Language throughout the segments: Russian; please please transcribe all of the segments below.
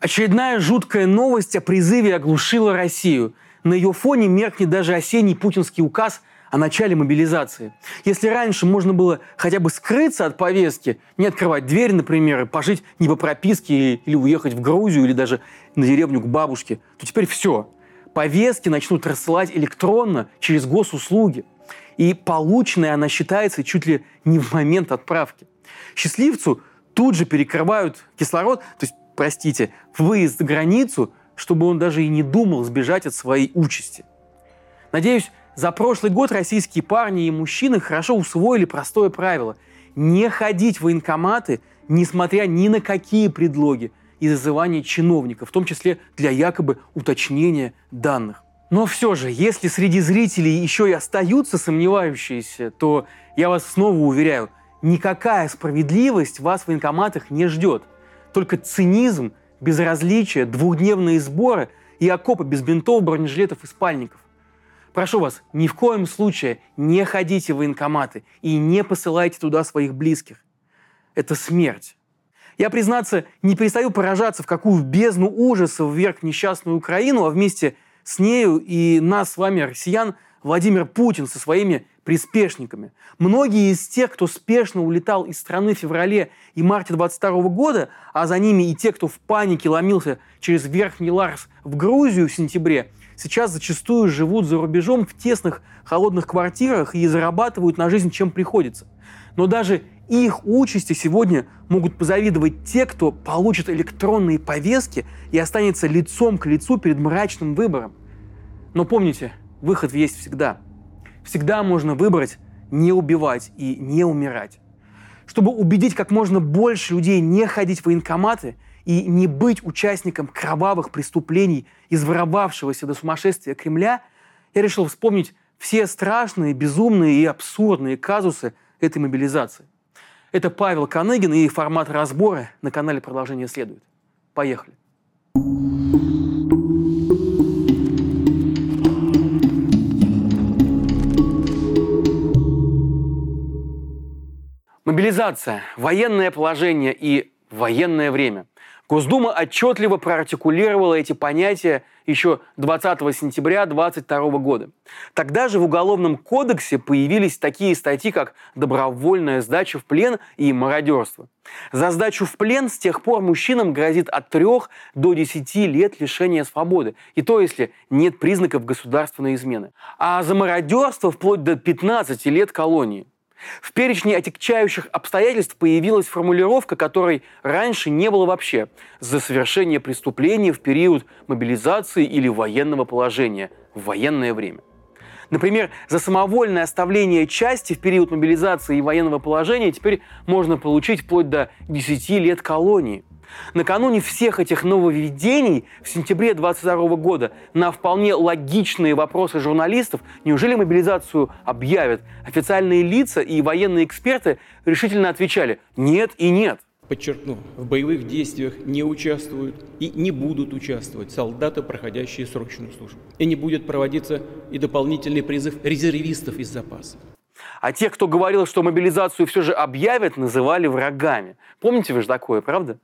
Очередная жуткая новость о призыве оглушила Россию. На ее фоне меркнет даже осенний путинский указ о начале мобилизации. Если раньше можно было хотя бы скрыться от повестки, не открывать дверь, например, и пожить не по прописке или уехать в Грузию, или даже на деревню к бабушке, то теперь все. Повестки начнут рассылать электронно через госуслуги. И полученная она считается чуть ли не в момент отправки. Счастливцу тут же перекрывают кислород, то есть простите, выезд за границу, чтобы он даже и не думал сбежать от своей участи. Надеюсь, за прошлый год российские парни и мужчины хорошо усвоили простое правило – не ходить в военкоматы, несмотря ни на какие предлоги и зазывания чиновников, в том числе для якобы уточнения данных. Но все же, если среди зрителей еще и остаются сомневающиеся, то я вас снова уверяю, никакая справедливость вас в военкоматах не ждет – только цинизм, безразличие, двухдневные сборы и окопы без бинтов, бронежилетов и спальников. Прошу вас, ни в коем случае не ходите в военкоматы и не посылайте туда своих близких. Это смерть. Я, признаться, не перестаю поражаться, в какую бездну ужасов вверх несчастную Украину, а вместе с нею и нас с вами, россиян, Владимир Путин со своими приспешниками. Многие из тех, кто спешно улетал из страны в феврале и марте 22 года, а за ними и те, кто в панике ломился через Верхний Ларс в Грузию в сентябре, сейчас зачастую живут за рубежом в тесных холодных квартирах и зарабатывают на жизнь, чем приходится. Но даже их участи сегодня могут позавидовать те, кто получит электронные повестки и останется лицом к лицу перед мрачным выбором. Но помните, выход есть всегда – всегда можно выбрать не убивать и не умирать. Чтобы убедить как можно больше людей не ходить в военкоматы и не быть участником кровавых преступлений, изворовавшегося до сумасшествия Кремля, я решил вспомнить все страшные, безумные и абсурдные казусы этой мобилизации. Это Павел Каныгин и формат разбора на канале «Продолжение следует». Поехали. Мобилизация, военное положение и военное время. Госдума отчетливо проартикулировала эти понятия еще 20 сентября 2022 года. Тогда же в Уголовном кодексе появились такие статьи, как добровольная сдача в плен и мародерство. За сдачу в плен с тех пор мужчинам грозит от 3 до 10 лет лишения свободы. И то, если нет признаков государственной измены. А за мародерство вплоть до 15 лет колонии. В перечне отягчающих обстоятельств появилась формулировка, которой раньше не было вообще – за совершение преступления в период мобилизации или военного положения в военное время. Например, за самовольное оставление части в период мобилизации и военного положения теперь можно получить вплоть до 10 лет колонии. Накануне всех этих нововведений в сентябре 2022 года на вполне логичные вопросы журналистов, неужели мобилизацию объявят, официальные лица и военные эксперты решительно отвечали «нет и нет». Подчеркну, в боевых действиях не участвуют и не будут участвовать солдаты, проходящие срочную службу. И не будет проводиться и дополнительный призыв резервистов из запаса. А тех, кто говорил, что мобилизацию все же объявят, называли врагами. Помните вы же такое, правда?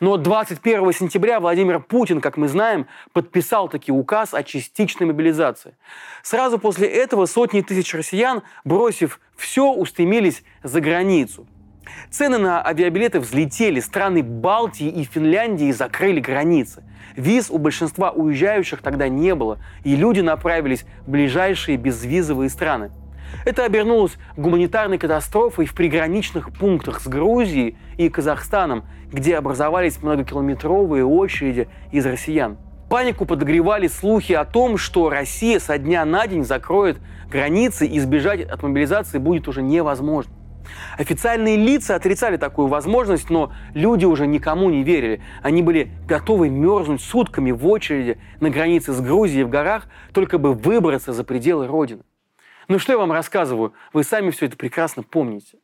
Но 21 сентября Владимир Путин, как мы знаем, подписал таки указ о частичной мобилизации. Сразу после этого сотни тысяч россиян, бросив все, устремились за границу. Цены на авиабилеты взлетели, страны Балтии и Финляндии закрыли границы. Виз у большинства уезжающих тогда не было, и люди направились в ближайшие безвизовые страны. Это обернулось гуманитарной катастрофой в приграничных пунктах с Грузией и Казахстаном, где образовались многокилометровые очереди из россиян. Панику подогревали слухи о том, что Россия со дня на день закроет границы и избежать от мобилизации будет уже невозможно. Официальные лица отрицали такую возможность, но люди уже никому не верили. Они были готовы мерзнуть сутками в очереди на границе с Грузией в горах, только бы выбраться за пределы Родины. Ну что я вам рассказываю? Вы сами все это прекрасно помните.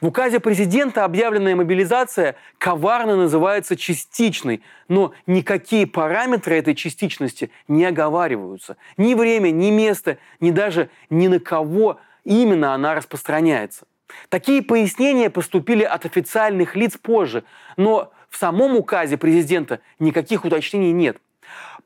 В указе президента объявленная мобилизация коварно называется частичной, но никакие параметры этой частичности не оговариваются. Ни время, ни место, ни даже ни на кого именно она распространяется. Такие пояснения поступили от официальных лиц позже, но в самом указе президента никаких уточнений нет.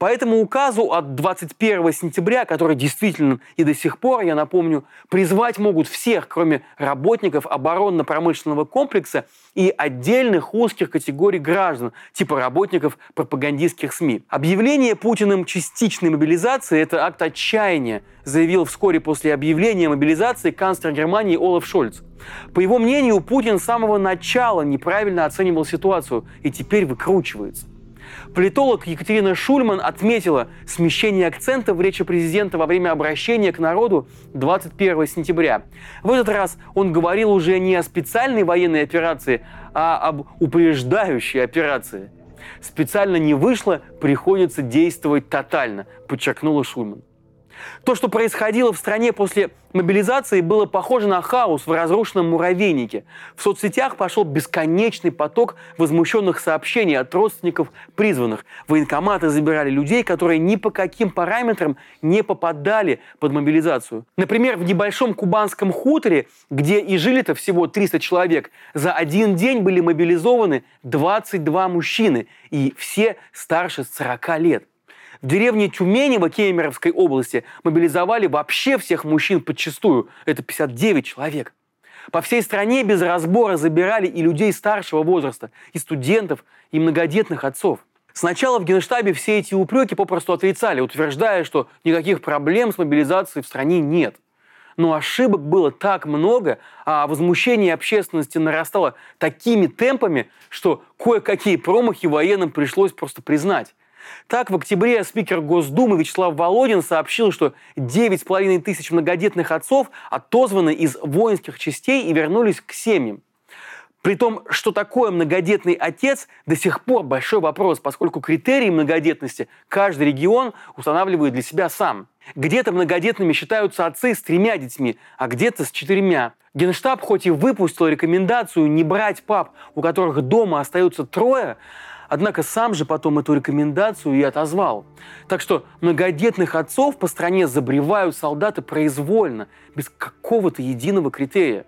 По этому указу от 21 сентября, который действительно и до сих пор, я напомню, призвать могут всех, кроме работников оборонно-промышленного комплекса и отдельных узких категорий граждан, типа работников пропагандистских СМИ. Объявление Путиным частичной мобилизации – это акт отчаяния, заявил вскоре после объявления мобилизации канцлер Германии Олаф Шольц. По его мнению, Путин с самого начала неправильно оценивал ситуацию и теперь выкручивается. Политолог Екатерина Шульман отметила смещение акцента в речи президента во время обращения к народу 21 сентября. В этот раз он говорил уже не о специальной военной операции, а об упреждающей операции. Специально не вышло, приходится действовать тотально, подчеркнула Шульман. То, что происходило в стране после мобилизации, было похоже на хаос в разрушенном муравейнике. В соцсетях пошел бесконечный поток возмущенных сообщений от родственников призванных. Военкоматы забирали людей, которые ни по каким параметрам не попадали под мобилизацию. Например, в небольшом кубанском хуторе, где и жили-то всего 300 человек, за один день были мобилизованы 22 мужчины, и все старше 40 лет. В деревне Тюменево Кемеровской области мобилизовали вообще всех мужчин подчастую. Это 59 человек. По всей стране без разбора забирали и людей старшего возраста, и студентов, и многодетных отцов. Сначала в Генштабе все эти упреки попросту отрицали, утверждая, что никаких проблем с мобилизацией в стране нет. Но ошибок было так много, а возмущение общественности нарастало такими темпами, что кое-какие промахи военным пришлось просто признать. Так, в октябре спикер Госдумы Вячеслав Володин сообщил, что 9,5 тысяч многодетных отцов отозваны из воинских частей и вернулись к семьям. При том, что такое многодетный отец, до сих пор большой вопрос, поскольку критерии многодетности каждый регион устанавливает для себя сам. Где-то многодетными считаются отцы с тремя детьми, а где-то с четырьмя. Генштаб хоть и выпустил рекомендацию не брать пап, у которых дома остается трое, Однако сам же потом эту рекомендацию и отозвал. Так что многодетных отцов по стране забревают солдаты произвольно, без какого-то единого критерия.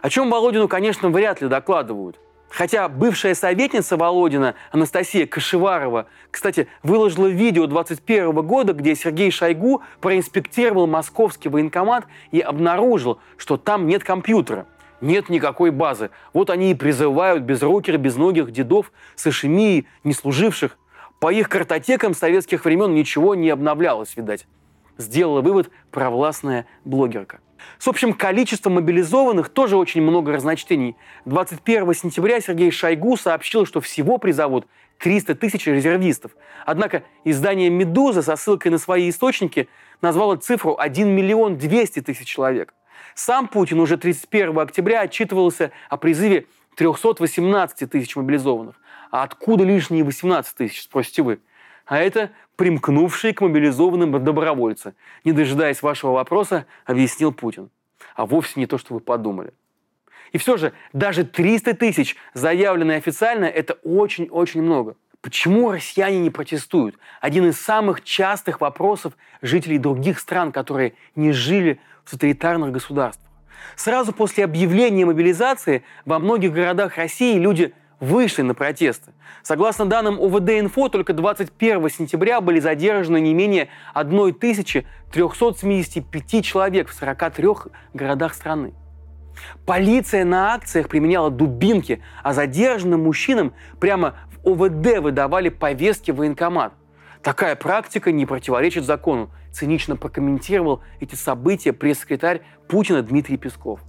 О чем Володину, конечно, вряд ли докладывают. Хотя бывшая советница Володина Анастасия Кашеварова, кстати, выложила видео 21 года, где Сергей Шойгу проинспектировал московский военкомат и обнаружил, что там нет компьютера – нет никакой базы. Вот они и призывают безруких, безногих дедов с ишемией, не служивших. По их картотекам советских времен ничего не обновлялось, видать. Сделала вывод провластная блогерка. С общим количеством мобилизованных тоже очень много разночтений. 21 сентября Сергей Шойгу сообщил, что всего призовут 300 тысяч резервистов. Однако издание «Медуза» со ссылкой на свои источники назвало цифру 1 миллион 200 тысяч человек. Сам Путин уже 31 октября отчитывался о призыве 318 тысяч мобилизованных. А откуда лишние 18 тысяч, спросите вы? А это примкнувшие к мобилизованным добровольцы. Не дожидаясь вашего вопроса, объяснил Путин. А вовсе не то, что вы подумали. И все же, даже 300 тысяч, заявленные официально, это очень-очень много. Почему россияне не протестуют? Один из самых частых вопросов жителей других стран, которые не жили в тоталитарных государствах. Сразу после объявления мобилизации во многих городах России люди вышли на протесты. Согласно данным ОВД-инфо, только 21 сентября были задержаны не менее 1375 человек в 43 городах страны. Полиция на акциях применяла дубинки, а задержанным мужчинам прямо в ОВД выдавали повестки в военкомат. Такая практика не противоречит закону, цинично прокомментировал эти события пресс-секретарь Путина Дмитрий Песков.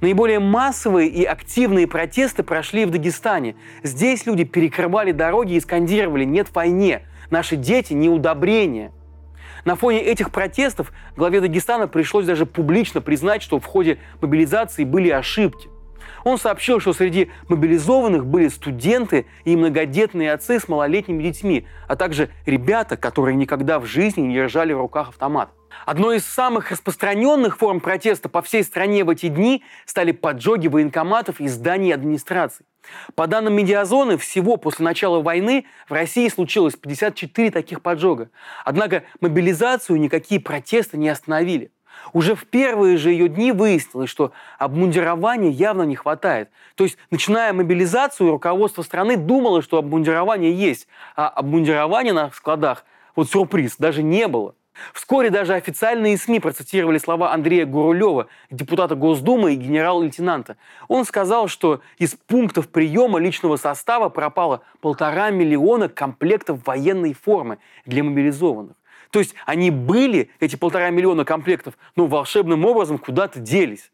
Наиболее массовые и активные протесты прошли в Дагестане. Здесь люди перекрывали дороги и скандировали «нет войне», «наши дети не удобрения». На фоне этих протестов главе Дагестана пришлось даже публично признать, что в ходе мобилизации были ошибки. Он сообщил, что среди мобилизованных были студенты и многодетные отцы с малолетними детьми, а также ребята, которые никогда в жизни не держали в руках автомат. Одной из самых распространенных форм протеста по всей стране в эти дни стали поджоги военкоматов и зданий администрации. По данным Медиазоны, всего после начала войны в России случилось 54 таких поджога. Однако мобилизацию никакие протесты не остановили. Уже в первые же ее дни выяснилось, что обмундирования явно не хватает. То есть, начиная мобилизацию, руководство страны думало, что обмундирование есть, а обмундирования на складах, вот сюрприз, даже не было. Вскоре даже официальные СМИ процитировали слова Андрея Гурулева, депутата Госдумы и генерал-лейтенанта. Он сказал, что из пунктов приема личного состава пропало полтора миллиона комплектов военной формы для мобилизованных. То есть они были, эти полтора миллиона комплектов, но волшебным образом куда-то делись.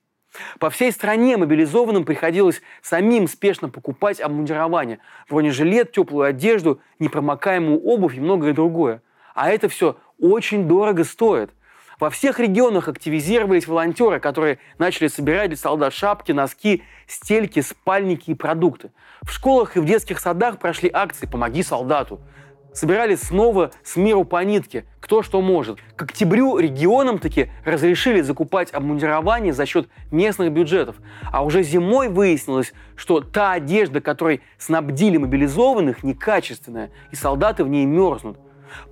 По всей стране мобилизованным приходилось самим спешно покупать обмундирование, бронежилет, теплую одежду, непромокаемую обувь и многое другое. А это все очень дорого стоит. Во всех регионах активизировались волонтеры, которые начали собирать для солдат шапки, носки, стельки, спальники и продукты. В школах и в детских садах прошли акции «Помоги солдату». Собирали снова с миру по нитке, кто что может. К октябрю регионам таки разрешили закупать обмундирование за счет местных бюджетов. А уже зимой выяснилось, что та одежда, которой снабдили мобилизованных, некачественная, и солдаты в ней мерзнут.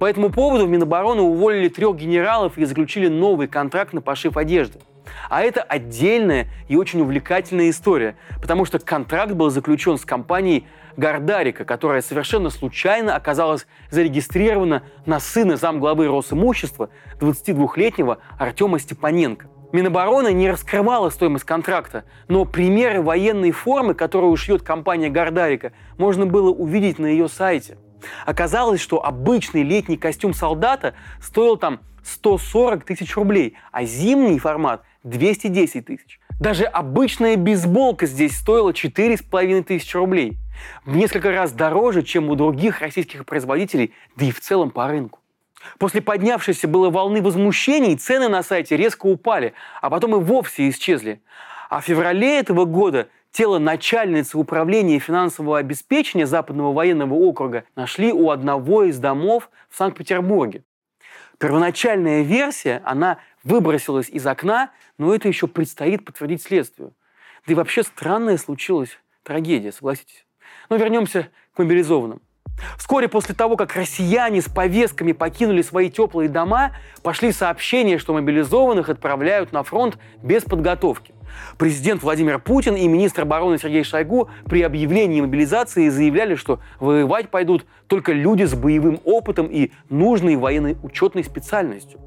По этому поводу в Минобороны уволили трех генералов и заключили новый контракт на пошив одежды. А это отдельная и очень увлекательная история, потому что контракт был заключен с компанией Гордарика, которая совершенно случайно оказалась зарегистрирована на сына замглавы Росимущества 22-летнего Артема Степаненко. Минобороны не раскрывала стоимость контракта, но примеры военной формы, которую шьет компания Гордарика, можно было увидеть на ее сайте – Оказалось, что обычный летний костюм солдата стоил там 140 тысяч рублей, а зимний формат 210 тысяч. Даже обычная бейсболка здесь стоила 4,5 тысячи рублей. В несколько раз дороже, чем у других российских производителей, да и в целом по рынку. После поднявшейся было волны возмущений цены на сайте резко упали, а потом и вовсе исчезли. А в феврале этого года тело начальницы управления финансового обеспечения Западного военного округа нашли у одного из домов в Санкт-Петербурге. Первоначальная версия, она выбросилась из окна, но это еще предстоит подтвердить следствию. Да и вообще странная случилась трагедия, согласитесь. Но вернемся к мобилизованным. Вскоре после того, как россияне с повестками покинули свои теплые дома, пошли сообщения, что мобилизованных отправляют на фронт без подготовки. Президент Владимир Путин и министр обороны Сергей Шойгу при объявлении мобилизации заявляли, что воевать пойдут только люди с боевым опытом и нужной военной учетной специальностью.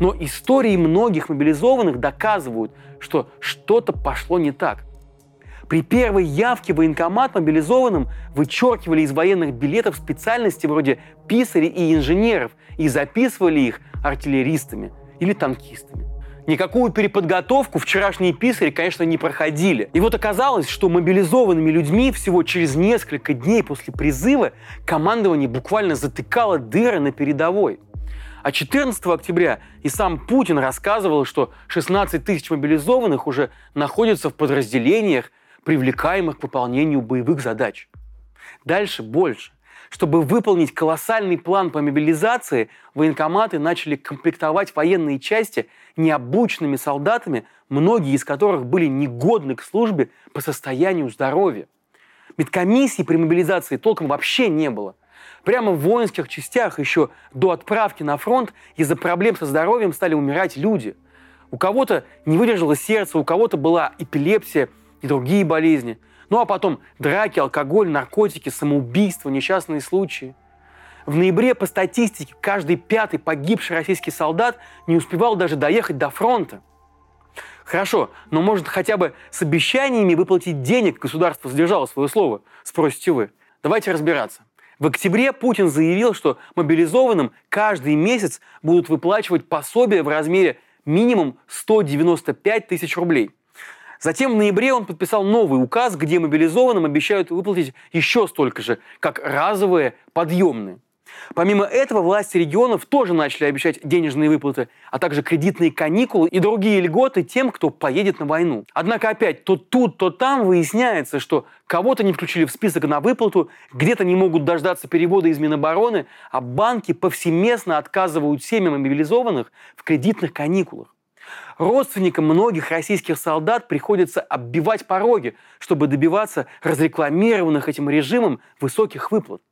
Но истории многих мобилизованных доказывают, что что-то пошло не так. При первой явке военкомат мобилизованным вычеркивали из военных билетов специальности вроде писарей и инженеров и записывали их артиллеристами или танкистами. Никакую переподготовку вчерашние писари, конечно, не проходили. И вот оказалось, что мобилизованными людьми всего через несколько дней после призыва командование буквально затыкало дыры на передовой. А 14 октября и сам Путин рассказывал, что 16 тысяч мобилизованных уже находятся в подразделениях, привлекаемых к выполнению боевых задач. Дальше больше. Чтобы выполнить колоссальный план по мобилизации, военкоматы начали комплектовать военные части необученными солдатами, многие из которых были негодны к службе по состоянию здоровья. Медкомиссии при мобилизации толком вообще не было. Прямо в воинских частях еще до отправки на фронт из-за проблем со здоровьем стали умирать люди. У кого-то не выдержало сердце, у кого-то была эпилепсия – и другие болезни. Ну а потом драки, алкоголь, наркотики, самоубийства, несчастные случаи. В ноябре по статистике каждый пятый погибший российский солдат не успевал даже доехать до фронта. Хорошо, но может хотя бы с обещаниями выплатить денег государство сдержало свое слово, спросите вы. Давайте разбираться. В октябре Путин заявил, что мобилизованным каждый месяц будут выплачивать пособие в размере минимум 195 тысяч рублей. Затем в ноябре он подписал новый указ, где мобилизованным обещают выплатить еще столько же, как разовые подъемные. Помимо этого, власти регионов тоже начали обещать денежные выплаты, а также кредитные каникулы и другие льготы тем, кто поедет на войну. Однако опять то тут, то там выясняется, что кого-то не включили в список на выплату, где-то не могут дождаться перевода из Минобороны, а банки повсеместно отказывают семьям мобилизованных в кредитных каникулах. Родственникам многих российских солдат приходится оббивать пороги, чтобы добиваться разрекламированных этим режимом высоких выплат.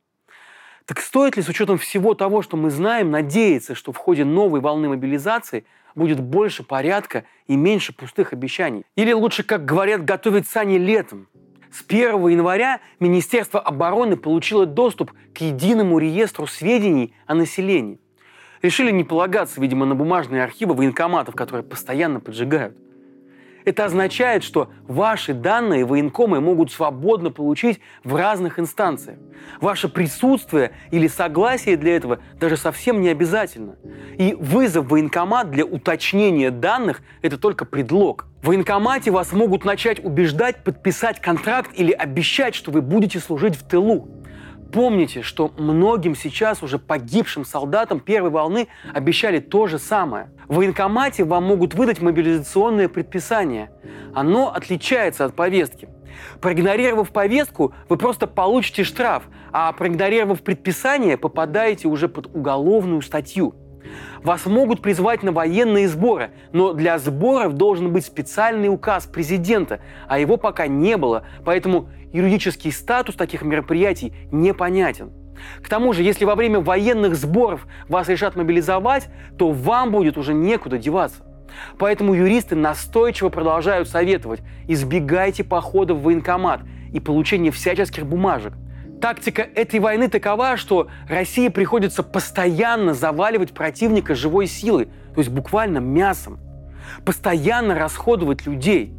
Так стоит ли с учетом всего того, что мы знаем, надеяться, что в ходе новой волны мобилизации будет больше порядка и меньше пустых обещаний? Или лучше, как говорят, готовить сани летом? С 1 января Министерство обороны получило доступ к единому реестру сведений о населении. Решили не полагаться, видимо, на бумажные архивы военкоматов, которые постоянно поджигают. Это означает, что ваши данные военкомы могут свободно получить в разных инстанциях. Ваше присутствие или согласие для этого даже совсем не обязательно. И вызов в военкомат для уточнения данных – это только предлог. В военкомате вас могут начать убеждать подписать контракт или обещать, что вы будете служить в тылу. Помните, что многим сейчас уже погибшим солдатам первой волны обещали то же самое. В военкомате вам могут выдать мобилизационное предписание. Оно отличается от повестки. Проигнорировав повестку, вы просто получите штраф, а проигнорировав предписание, попадаете уже под уголовную статью. Вас могут призвать на военные сборы, но для сборов должен быть специальный указ президента, а его пока не было, поэтому юридический статус таких мероприятий непонятен. К тому же, если во время военных сборов вас решат мобилизовать, то вам будет уже некуда деваться. Поэтому юристы настойчиво продолжают советовать избегайте похода в военкомат и получения всяческих бумажек. Тактика этой войны такова, что России приходится постоянно заваливать противника живой силой, то есть буквально мясом. Постоянно расходовать людей.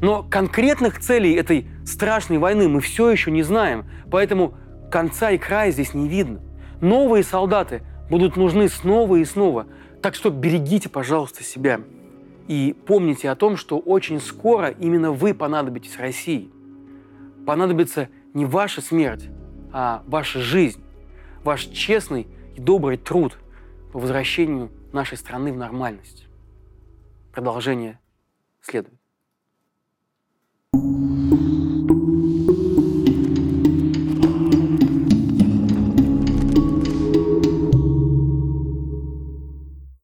Но конкретных целей этой страшной войны мы все еще не знаем, поэтому конца и края здесь не видно. Новые солдаты будут нужны снова и снова, так что берегите, пожалуйста, себя. И помните о том, что очень скоро именно вы понадобитесь России. Понадобится не ваша смерть, а ваша жизнь, ваш честный и добрый труд по возвращению нашей страны в нормальность. Продолжение следует. you